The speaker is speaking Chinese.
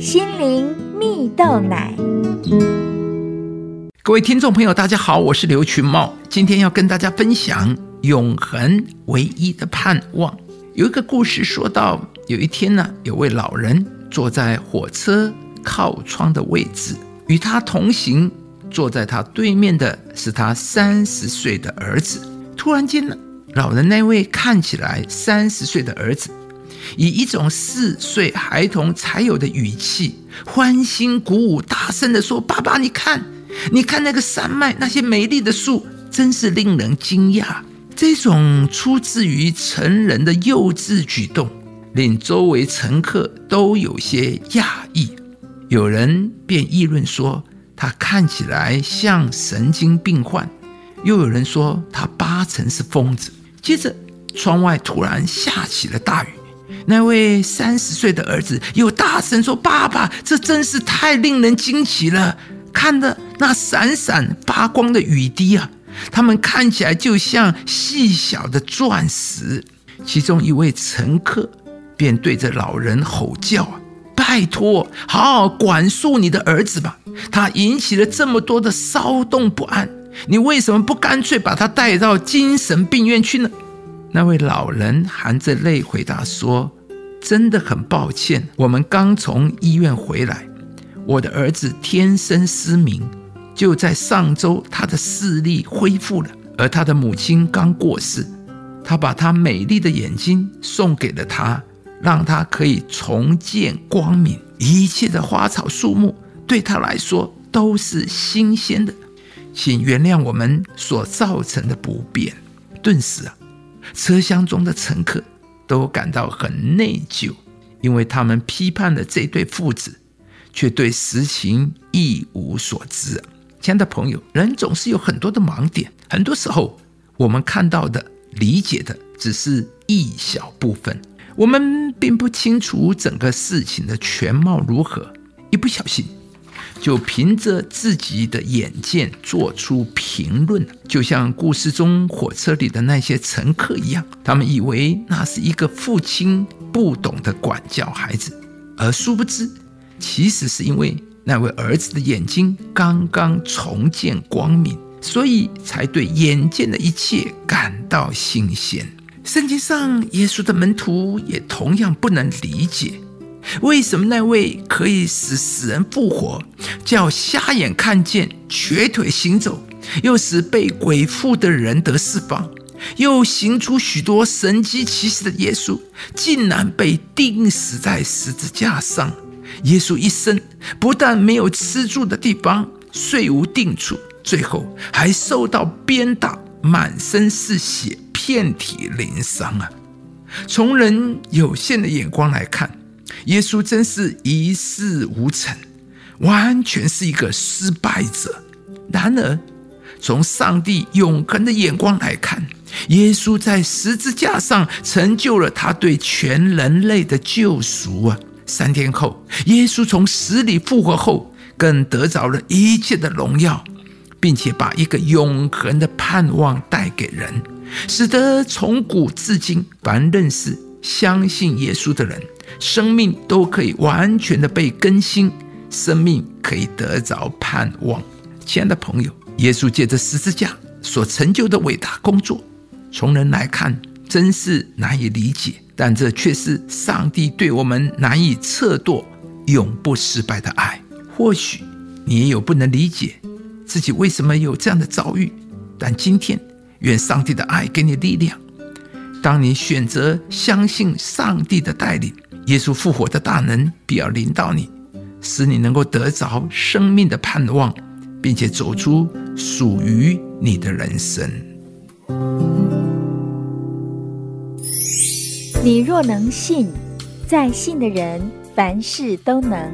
心灵蜜豆奶。各位听众朋友，大家好，我是刘群茂，今天要跟大家分享永恒唯一的盼望。有一个故事说到，有一天呢，有位老人坐在火车靠窗的位置，与他同行，坐在他对面的是他三十岁的儿子。突然间呢，老人那位看起来三十岁的儿子，以一种四岁孩童才有的语气，欢欣鼓舞，大声地说：“爸爸，你看。”你看那个山脉，那些美丽的树，真是令人惊讶。这种出自于成人的幼稚举动，令周围乘客都有些讶异。有人便议论说，他看起来像神经病患；又有人说，他八成是疯子。接着，窗外突然下起了大雨。那位三十岁的儿子又大声说：“爸爸，这真是太令人惊奇了！”看的那闪闪发光的雨滴啊，它们看起来就像细小的钻石。其中一位乘客便对着老人吼叫：“啊，拜托，好好管束你的儿子吧！他引起了这么多的骚动不安，你为什么不干脆把他带到精神病院去呢？”那位老人含着泪回答说：“真的很抱歉，我们刚从医院回来。”我的儿子天生失明，就在上周，他的视力恢复了。而他的母亲刚过世，他把他美丽的眼睛送给了他，让他可以重见光明。一切的花草树木对他来说都是新鲜的，请原谅我们所造成的不便。顿时啊，车厢中的乘客都感到很内疚，因为他们批判了这对父子。却对实情一无所知。亲爱的朋友，人总是有很多的盲点，很多时候我们看到的、理解的只是一小部分，我们并不清楚整个事情的全貌如何。一不小心，就凭着自己的眼见做出评论就像故事中火车里的那些乘客一样，他们以为那是一个父亲不懂得管教孩子，而殊不知。其实是因为那位儿子的眼睛刚刚重见光明，所以才对眼见的一切感到新鲜。圣经上，耶稣的门徒也同样不能理解，为什么那位可以使死人复活、叫瞎眼看见、瘸腿行走，又使被鬼附的人得释放，又行出许多神迹奇事的耶稣，竟然被钉死在十字架上。耶稣一生不但没有吃住的地方，睡无定处，最后还受到鞭打，满身是血，遍体鳞伤啊！从人有限的眼光来看，耶稣真是一事无成，完全是一个失败者。然而，从上帝永恒的眼光来看，耶稣在十字架上成就了他对全人类的救赎啊！三天后，耶稣从死里复活后，更得着了一切的荣耀，并且把一个永恒的盼望带给人，使得从古至今，凡认识、相信耶稣的人，生命都可以完全的被更新，生命可以得着盼望。亲爱的朋友，耶稣借着十字架所成就的伟大工作，从人来看，真是难以理解。但这却是上帝对我们难以测度、永不失败的爱。或许你也有不能理解自己为什么有这样的遭遇，但今天愿上帝的爱给你力量。当你选择相信上帝的带领，耶稣复活的大能必要临到你，使你能够得着生命的盼望，并且走出属于你的人生。你若能信，在信的人凡事都能。